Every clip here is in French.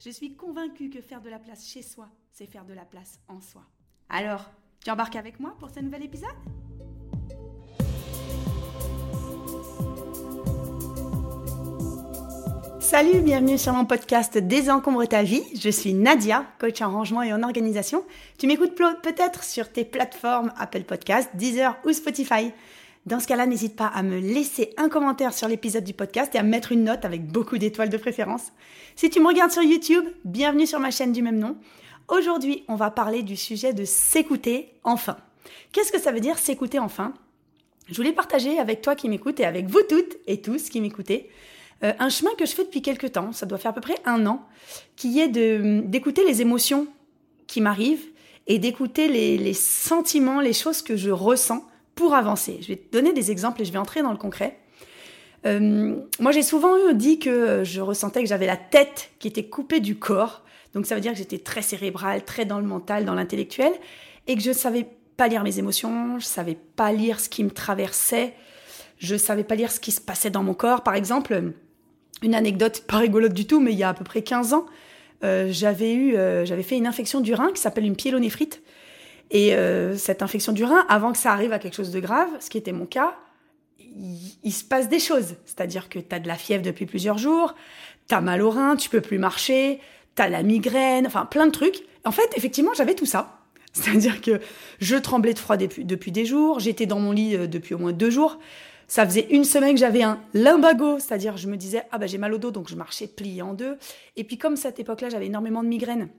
Je suis convaincue que faire de la place chez soi, c'est faire de la place en soi. Alors, tu embarques avec moi pour ce nouvel épisode? Salut, bienvenue sur mon podcast Désencombre ta vie. Je suis Nadia, coach en rangement et en organisation. Tu m'écoutes peut-être sur tes plateformes Apple Podcast, Deezer ou Spotify. Dans ce cas-là, n'hésite pas à me laisser un commentaire sur l'épisode du podcast et à me mettre une note avec beaucoup d'étoiles de préférence. Si tu me regardes sur YouTube, bienvenue sur ma chaîne du même nom. Aujourd'hui, on va parler du sujet de s'écouter enfin. Qu'est-ce que ça veut dire s'écouter enfin? Je voulais partager avec toi qui m'écoutes et avec vous toutes et tous qui m'écoutez euh, un chemin que je fais depuis quelques temps, ça doit faire à peu près un an, qui est d'écouter les émotions qui m'arrivent et d'écouter les, sentiments, les choses que je ressens pour avancer. Je vais te donner des exemples et je vais entrer dans le concret. Euh, moi, j'ai souvent dit que je ressentais que j'avais la tête qui était coupée du corps donc ça veut dire que j'étais très cérébrale, très dans le mental, dans l'intellectuel, et que je ne savais pas lire mes émotions, je savais pas lire ce qui me traversait, je savais pas lire ce qui se passait dans mon corps. Par exemple, une anecdote pas rigolote du tout, mais il y a à peu près 15 ans, euh, j'avais eu, euh, j'avais fait une infection du rein qui s'appelle une pyélonéphrite. Et euh, cette infection du rein, avant que ça arrive à quelque chose de grave, ce qui était mon cas, il, se passe des choses. C'est-à-dire que tu as de la fièvre depuis plusieurs jours, tu as mal au rein, tu peux plus marcher, t'as la migraine, enfin plein de trucs. En fait, effectivement, j'avais tout ça. C'est-à-dire que je tremblais de froid depuis, depuis des jours, j'étais dans mon lit euh, depuis au moins deux jours. Ça faisait une semaine que j'avais un lumbago, c'est-à-dire je me disais ah bah j'ai mal au dos donc je marchais plié en deux. Et puis comme cette époque-là j'avais énormément de migraines,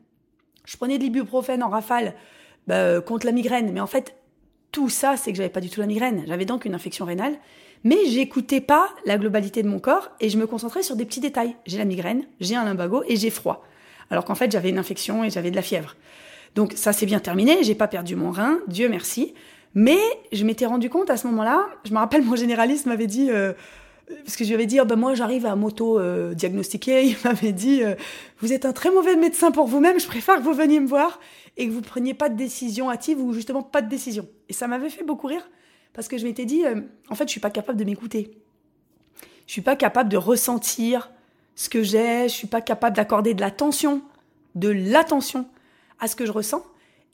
je prenais de l'ibuprofène en rafale bah, euh, contre la migraine. Mais en fait tout ça c'est que j'avais pas du tout la migraine. J'avais donc une infection rénale, mais j'écoutais pas la globalité de mon corps et je me concentrais sur des petits détails. J'ai la migraine, j'ai un lumbago et j'ai froid alors qu'en fait j'avais une infection et j'avais de la fièvre. Donc ça s'est bien terminé, j'ai pas perdu mon rein, Dieu merci. Mais je m'étais rendu compte à ce moment-là, je me rappelle mon généraliste m'avait dit, euh, parce que je lui avais dit, oh ben moi j'arrive à m'auto-diagnostiquer, il m'avait dit, euh, vous êtes un très mauvais médecin pour vous-même, je préfère que vous veniez me voir et que vous preniez pas de décision hâtive ou justement pas de décision. Et ça m'avait fait beaucoup rire, parce que je m'étais dit, euh, en fait je suis pas capable de m'écouter. Je suis pas capable de ressentir ce que j'ai, je suis pas capable d'accorder de l'attention, de l'attention à ce que je ressens.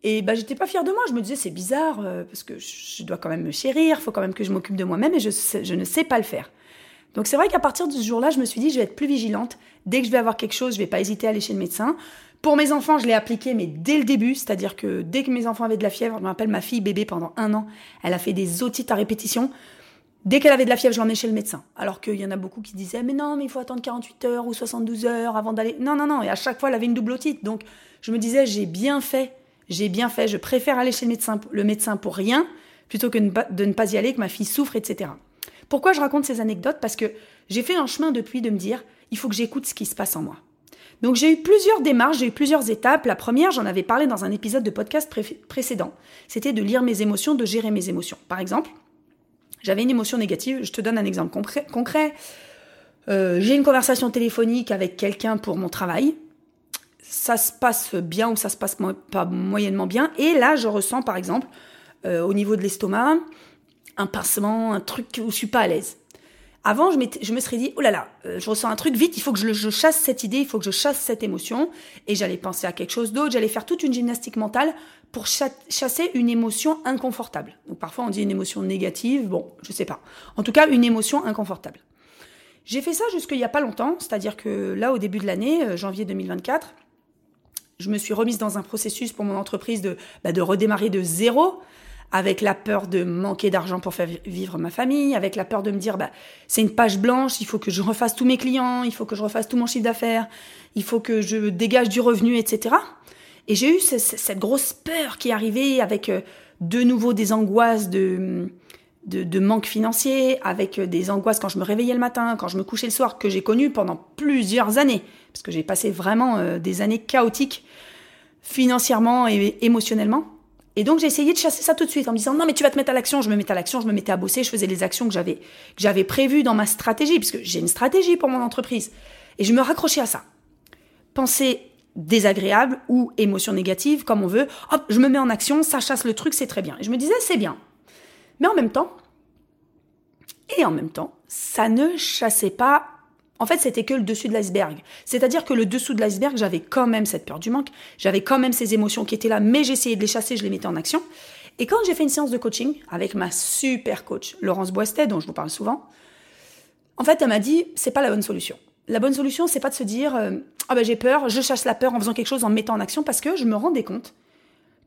Et bah j'étais pas fière de moi, je me disais c'est bizarre euh, parce que je dois quand même me chérir, faut quand même que je m'occupe de moi-même et je ne sais pas le faire. Donc c'est vrai qu'à partir de ce jour-là, je me suis dit je vais être plus vigilante. Dès que je vais avoir quelque chose, je vais pas hésiter à aller chez le médecin. Pour mes enfants, je l'ai appliqué, mais dès le début, c'est-à-dire que dès que mes enfants avaient de la fièvre, je me rappelle ma fille bébé pendant un an, elle a fait des otites à répétition. Dès qu'elle avait de la fièvre, je l'emmenais chez le médecin. Alors qu'il y en a beaucoup qui disaient, mais non, mais il faut attendre 48 heures ou 72 heures avant d'aller. Non, non, non. Et à chaque fois, elle avait une double otite. Donc, je me disais, j'ai bien fait. J'ai bien fait. Je préfère aller chez le médecin, le médecin pour rien plutôt que de ne pas y aller, que ma fille souffre, etc. Pourquoi je raconte ces anecdotes? Parce que j'ai fait un chemin depuis de me dire, il faut que j'écoute ce qui se passe en moi. Donc j'ai eu plusieurs démarches, j'ai eu plusieurs étapes. La première, j'en avais parlé dans un épisode de podcast précédent. C'était de lire mes émotions, de gérer mes émotions. Par exemple, j'avais une émotion négative. Je te donne un exemple concret. Euh, j'ai une conversation téléphonique avec quelqu'un pour mon travail. Ça se passe bien ou ça se passe pas moyennement bien. Et là, je ressens, par exemple, euh, au niveau de l'estomac, un pincement, un truc où je suis pas à l'aise. Avant, je, me serais dit, oh là là, euh, je ressens un truc vite, il faut que je, chasse cette idée, il faut que je chasse cette émotion. Et j'allais penser à quelque chose d'autre, j'allais faire toute une gymnastique mentale pour chasser une émotion inconfortable. Donc parfois on dit une émotion négative, bon, je sais pas. En tout cas, une émotion inconfortable. J'ai fait ça jusqu'il y a pas longtemps, c'est-à-dire que là, au début de l'année, euh, janvier 2024, je me suis remise dans un processus pour mon entreprise de, bah, de redémarrer de zéro avec la peur de manquer d'argent pour faire vivre ma famille, avec la peur de me dire bah c'est une page blanche, il faut que je refasse tous mes clients, il faut que je refasse tout mon chiffre d'affaires, il faut que je dégage du revenu, etc. Et j'ai eu cette grosse peur qui est arrivée avec euh, de nouveau des angoisses de, de, de, manque financier, avec euh, des angoisses quand je me réveillais le matin, quand je me couchais le soir, que j'ai connu pendant plusieurs années, parce que j'ai passé vraiment euh, des années chaotiques financièrement et émotionnellement. Et donc j'ai essayé de chasser ça tout de suite en me disant non mais tu vas te mettre à l'action, je me mettais à l'action, je me mettais à bosser, je faisais les actions que j'avais que j'avais prévues dans ma stratégie puisque j'ai une stratégie pour mon entreprise et je me raccrochais à ça. Pensée désagréable ou émotion négative comme on veut, hop, je me mets en action, ça chasse le truc, c'est très bien. Et je me disais c'est bien. Mais en même temps et en même temps, ça ne chassait pas en fait, c'était que le dessus de l'iceberg. C'est-à-dire que le dessous de l'iceberg, j'avais quand même cette peur du manque, j'avais quand même ces émotions qui étaient là, mais j'essayais de les chasser, je les mettais en action. Et quand j'ai fait une séance de coaching avec ma super coach, Laurence Boistet, dont je vous parle souvent, en fait, elle m'a dit, c'est pas la bonne solution. La bonne solution, c'est pas de se dire, euh, ah ben j'ai peur, je chasse la peur en faisant quelque chose, en me mettant en action, parce que je me rendais compte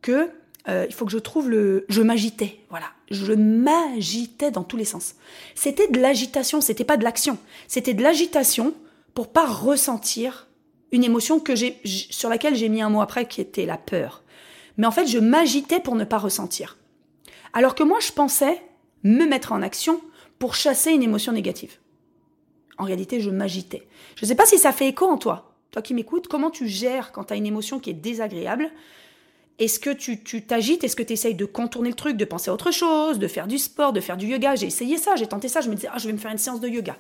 que euh, il faut que je trouve le. Je m'agitais, voilà. Je m'agitais dans tous les sens. C'était de l'agitation, c'était pas de l'action. C'était de l'agitation pour pas ressentir une émotion que j'ai, sur laquelle j'ai mis un mot après, qui était la peur. Mais en fait, je m'agitais pour ne pas ressentir. Alors que moi, je pensais me mettre en action pour chasser une émotion négative. En réalité, je m'agitais. Je ne sais pas si ça fait écho en toi. Toi qui m'écoutes, comment tu gères quand tu as une émotion qui est désagréable est-ce que tu t'agites? Est-ce que tu essayes de contourner le truc, de penser à autre chose, de faire du sport, de faire du yoga? J'ai essayé ça, j'ai tenté ça, je me disais, ah, je vais me faire une séance de yoga.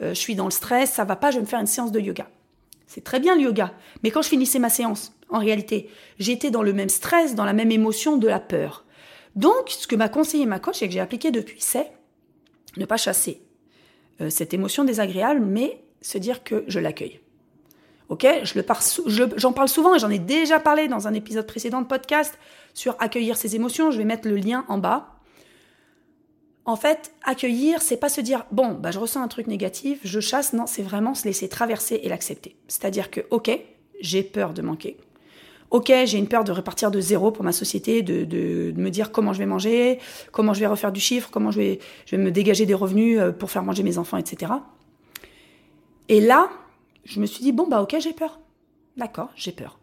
Euh, je suis dans le stress, ça va pas, je vais me faire une séance de yoga. C'est très bien le yoga, mais quand je finissais ma séance, en réalité, j'étais dans le même stress, dans la même émotion de la peur. Donc, ce que m'a conseillé ma coach et que j'ai appliqué depuis, c'est ne pas chasser euh, cette émotion désagréable, mais se dire que je l'accueille. Ok, je le j'en parle souvent et j'en ai déjà parlé dans un épisode précédent de podcast sur accueillir ses émotions. Je vais mettre le lien en bas. En fait, accueillir, c'est pas se dire bon, bah je ressens un truc négatif, je chasse. Non, c'est vraiment se laisser traverser et l'accepter. C'est-à-dire que ok, j'ai peur de manquer. Ok, j'ai une peur de repartir de zéro pour ma société, de, de, me dire comment je vais manger, comment je vais refaire du chiffre, comment je vais, je vais me dégager des revenus euh, pour faire manger mes enfants, etc. Et là, je me suis dit, bon, bah ok, j'ai peur. D'accord, j'ai peur.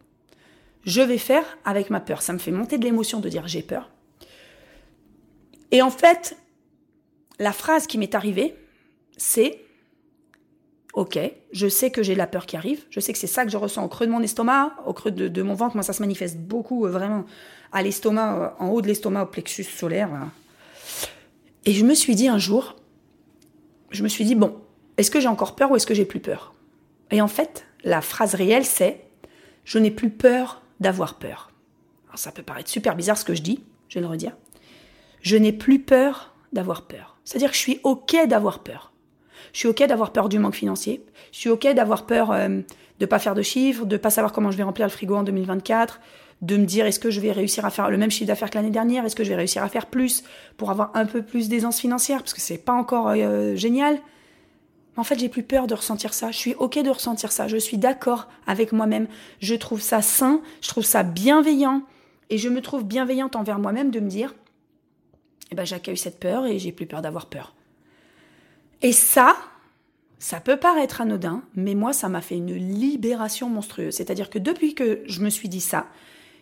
Je vais faire avec ma peur. Ça me fait monter de l'émotion de dire j'ai peur. Et en fait, la phrase qui m'est arrivée, c'est Ok, je sais que j'ai la peur qui arrive, je sais que c'est ça que je ressens au creux de mon estomac, au creux de, mon ventre. Moi, ça se manifeste beaucoup, euh, vraiment, à l'estomac, euh, en haut de l'estomac, au plexus solaire. Et je me suis dit un jour, je me suis dit, bon, est-ce que j'ai encore peur ou est-ce que j'ai plus peur? Et en fait, la phrase réelle, c'est Je n'ai plus peur d'avoir peur. Ça peut paraître super bizarre ce que je dis, je vais le redire. Je n'ai plus peur d'avoir peur. C'est-à-dire que je suis OK d'avoir peur. Je suis OK d'avoir peur du manque financier. Je suis OK d'avoir peur euh, de ne pas faire de chiffres, de ne pas savoir comment je vais remplir le frigo en 2024, de me dire est-ce que je vais réussir à faire le même chiffre d'affaires que l'année dernière, est-ce que je vais réussir à faire plus pour avoir un peu plus d'aisance financière, parce que c'est pas encore euh, génial. En fait, j'ai plus peur de ressentir ça. Je suis OK de ressentir ça. Je suis d'accord avec moi-même. Je trouve ça sain, je trouve ça bienveillant. Et je me trouve bienveillante envers moi-même de me dire, eh ben, j'accueille cette peur et j'ai plus peur d'avoir peur. Et ça, ça peut paraître anodin, mais moi, ça m'a fait une libération monstrueuse. C'est-à-dire que depuis que je me suis dit ça,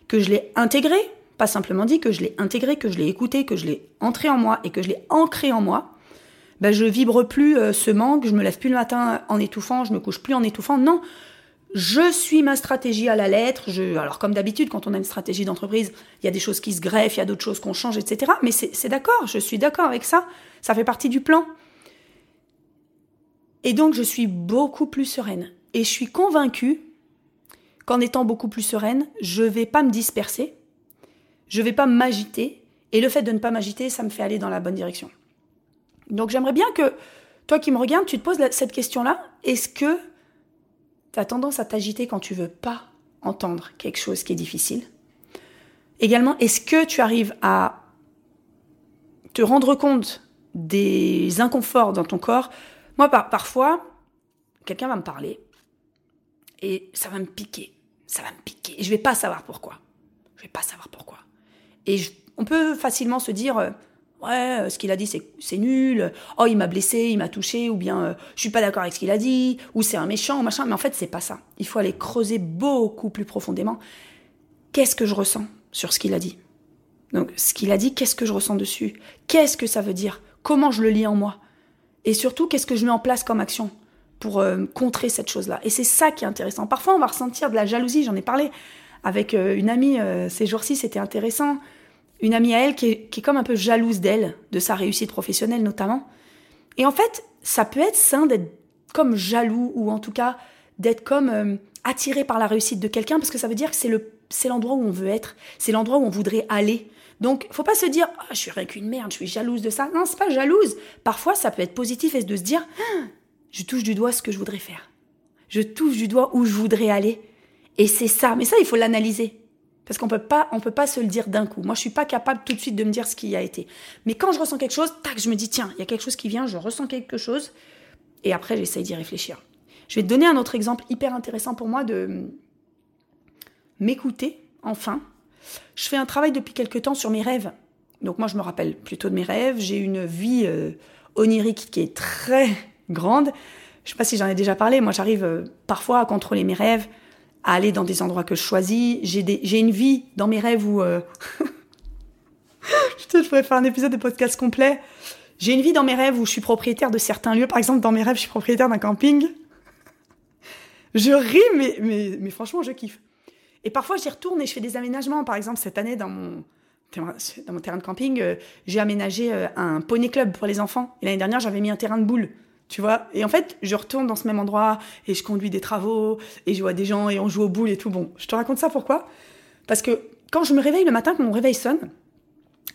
que je l'ai intégré, pas simplement dit, que je l'ai intégré, que je l'ai écouté, que je l'ai entré en moi et que je l'ai ancré en moi, ben je vibre plus euh, ce manque, je me lève plus le matin en étouffant, je me couche plus en étouffant. Non, je suis ma stratégie à la lettre. Alors comme d'habitude, quand on a une stratégie d'entreprise, il y a des choses qui se greffent, il y a d'autres choses qu'on change, etc. Mais c'est d'accord, je suis d'accord avec ça. Ça fait partie du plan. Et donc je suis beaucoup plus sereine. Et je suis convaincue qu'en étant beaucoup plus sereine, je vais pas me disperser, je vais pas m'agiter. Et le fait de ne pas m'agiter, ça me fait aller dans la bonne direction. Donc j'aimerais bien que toi qui me regardes, tu te poses cette question-là. Est-ce que tu as tendance à t'agiter quand tu veux pas entendre quelque chose qui est difficile? Également, est-ce que tu arrives à te rendre compte des inconforts dans ton corps? Moi, parfois, quelqu'un va me parler et ça va me piquer. Ça va me piquer. Et je vais pas savoir pourquoi. Je vais pas savoir pourquoi. Et on peut facilement se dire euh, euh, ce qu'il a dit c'est nul, oh il m'a blessé, il m'a touché, ou bien euh, je suis pas d'accord avec ce qu'il a dit, ou c'est un méchant, machin. Mais en fait c'est pas ça. Il faut aller creuser beaucoup plus profondément. Qu'est-ce que je ressens sur ce qu'il a dit? Donc ce qu'il a dit, qu'est-ce que je ressens dessus? Qu'est-ce que ça veut dire? Comment je le lis en moi? Et surtout qu'est-ce que je mets en place comme action pour euh, contrer cette chose-là? Et c'est ça qui est intéressant. Parfois on va ressentir de la jalousie, j'en ai parlé avec une amie ces jours-ci, c'était intéressant. Une amie à elle qui est, comme un peu jalouse d'elle, de sa réussite professionnelle notamment. Et en fait, ça peut être sain d'être comme jaloux ou en tout cas d'être comme attiré par la réussite de quelqu'un parce que ça veut dire que c'est le c'est l'endroit où on veut être, c'est l'endroit où on voudrait aller. Donc, faut pas se dire ah, je suis rien qu'une merde, je suis jalouse de ça. Non, c'est pas jalouse. Parfois, ça peut être positif et de se dire ah, je touche du doigt ce que je voudrais faire. Je touche du doigt où je voudrais aller. Et c'est ça. Mais ça, il faut l'analyser. Parce qu'on peut pas, peut pas se le dire d'un coup. Moi, je suis pas capable tout de suite de me dire ce qui a été. Mais quand je ressens quelque chose, tac, je me dis tiens, il y a quelque chose qui vient, je ressens quelque chose, et après j'essaye d'y réfléchir. Je vais te donner un autre exemple hyper intéressant pour moi de m'écouter, enfin. Je fais un travail depuis quelque temps sur mes rêves. Donc moi, je me rappelle plutôt de mes rêves. J'ai une vie euh, onirique qui est très grande. Je sais pas si j'en ai déjà parlé. Moi, j'arrive euh, parfois à contrôler mes rêves, à aller dans des endroits que je choisis. J'ai une vie dans mes rêves où... Euh... je pourrais faire un épisode de podcast complet. J'ai une vie dans mes rêves où je suis propriétaire de certains lieux. Par exemple, dans mes rêves, je suis propriétaire d'un camping. Je ris, mais, mais, mais franchement, je kiffe. Et parfois, j'y retourne et je fais des aménagements. Par exemple, cette année, dans mon, dans mon terrain de camping, euh, j'ai aménagé euh, un poney club pour les enfants. Et l'année dernière, j'avais mis un terrain de boules. Tu vois Et en fait, je retourne dans ce même endroit et je conduis des travaux et je vois des gens et on joue aux boules et tout. Bon, je te raconte ça pourquoi? Parce que quand je me réveille le matin, quand mon réveil sonne,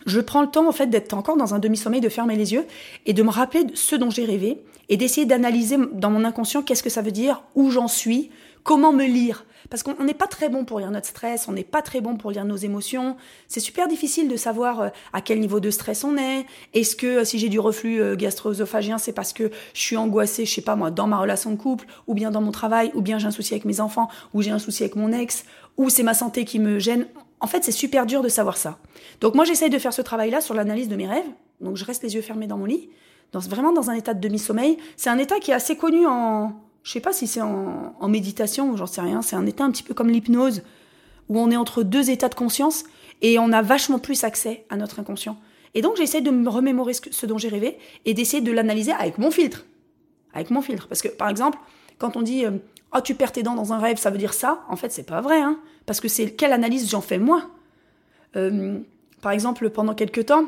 je prends le temps en fait d'être encore dans un demi-sommeil, de fermer les yeux et de me rappeler de ce dont j'ai rêvé et d'essayer d'analyser dans mon inconscient qu'est-ce que ça veut dire, où j'en suis, comment me lire. Parce qu'on n'est pas très bon pour lire notre stress, on n'est pas très bon pour lire nos émotions. C'est super difficile de savoir euh, à quel niveau de stress on est. Est-ce que euh, si j'ai du reflux euh, gastro-œsophagien, c'est parce que je suis angoissée, je sais pas moi, dans ma relation de couple, ou bien dans mon travail, ou bien j'ai un souci avec mes enfants, ou j'ai un souci avec mon ex, ou c'est ma santé qui me gêne. En fait, c'est super dur de savoir ça. Donc moi, j'essaye de faire ce travail-là sur l'analyse de mes rêves. Donc je reste les yeux fermés dans mon lit, dans, vraiment dans un état de demi-sommeil. C'est un état qui est assez connu en, je sais pas si c'est en, méditation ou j'en sais rien, c'est un état un petit peu comme l'hypnose, où on est entre deux états de conscience et on a vachement plus accès à notre inconscient. Et donc j'essaie de me remémorer ce, dont j'ai rêvé et d'essayer de l'analyser avec mon filtre. Avec mon filtre. Parce que par exemple, quand on dit Oh, tu perds tes dents dans un rêve, ça veut dire ça, en fait c'est pas vrai, hein, parce que c'est quelle analyse j'en fais moi? Euh, par exemple, pendant quelques temps,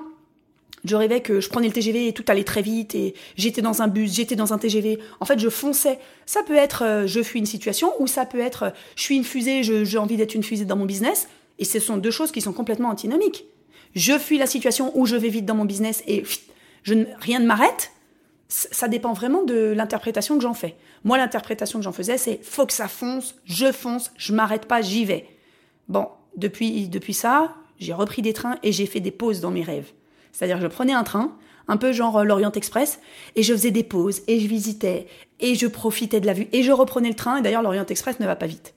je rêvais que je prenais le TGV et tout allait très vite et j'étais dans un bus, j'étais dans un TGV. En fait, je fonçais. Ça peut être euh, je fuis une situation ou ça peut être euh, je suis une fusée, j'ai envie d'être une fusée dans mon business. Et ce sont deux choses qui sont complètement antinomiques. Je fuis la situation où je vais vite dans mon business et je, rien ne m'arrête. Ça dépend vraiment de l'interprétation que j'en fais. Moi, l'interprétation que j'en faisais, c'est faut que ça fonce, je fonce, je m'arrête pas, j'y vais. Bon, depuis, depuis ça, j'ai repris des trains et j'ai fait des pauses dans mes rêves. C'est-à-dire je prenais un train, un peu genre euh, l'Orient Express, et je faisais des pauses, et je visitais, et je profitais de la vue, et je reprenais le train, et d'ailleurs l'Orient Express ne va pas vite.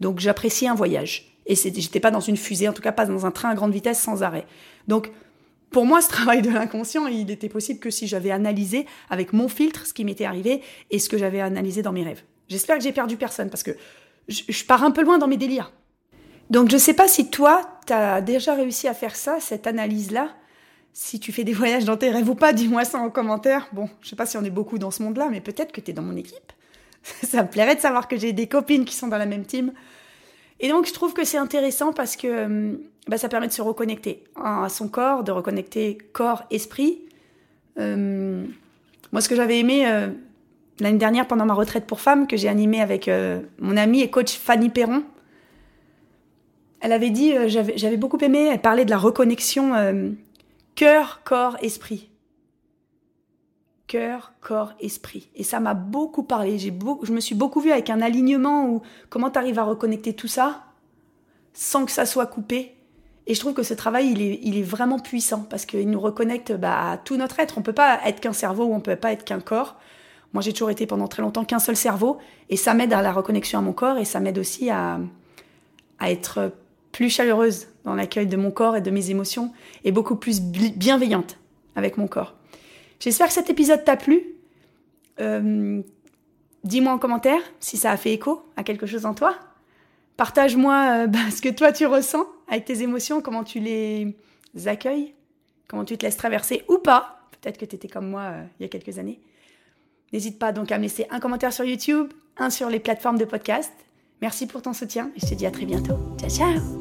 Donc j'appréciais un voyage. Et j'étais pas dans une fusée, en tout cas pas dans un train à grande vitesse sans arrêt. Donc pour moi, ce travail de l'inconscient, il était possible que si j'avais analysé avec mon filtre ce qui m'était arrivé et ce que j'avais analysé dans mes rêves. J'espère que j'ai perdu personne parce que je, pars un peu loin dans mes délires. Donc je sais pas si toi, tu as déjà réussi à faire ça, cette analyse-là, si tu fais des voyages dans tes rêves ou pas, dis-moi ça en commentaire. Bon, je sais pas si on est beaucoup dans ce monde-là, mais peut-être que tu es dans mon équipe. ça me plairait de savoir que j'ai des copines qui sont dans la même team. Et donc, je trouve que c'est intéressant parce que euh, bah, ça permet de se reconnecter à son corps, de reconnecter corps-esprit. Euh, moi, ce que j'avais aimé euh, l'année dernière pendant ma retraite pour femmes, que j'ai animée avec mon amie et coach Fanny Perron, elle avait dit, j'avais beaucoup aimé, elle parlait de la reconnexion Cœur, corps, esprit. Cœur, corps, esprit. Et ça m'a beaucoup parlé. J'ai je me suis beaucoup vue avec un alignement où comment tu arrives à reconnecter tout ça sans que ça soit coupé. Et je trouve que ce travail, il est, vraiment puissant parce qu'il nous reconnecte bah, à tout notre être. On peut pas être qu'un cerveau ou on peut pas être qu'un corps. Moi, j'ai toujours été pendant très longtemps qu'un seul cerveau et ça m'aide à la reconnexion à mon corps et ça m'aide aussi à être plus chaleureuse dans l'accueil de mon corps et de mes émotions et beaucoup plus bienveillante avec mon corps. J'espère que cet épisode t'a plu. Euh, dis-moi en commentaire si ça a fait écho à quelque chose en toi. Partage-moi euh, bah, ce que toi tu ressens avec tes émotions, comment tu les accueilles, comment tu te laisses traverser ou pas. Peut-être que tu étais comme moi euh, il y a quelques années. N'hésite pas donc à me laisser un commentaire sur YouTube, un sur les plateformes de podcast. Merci pour ton soutien et je te dis à très bientôt. Ciao ciao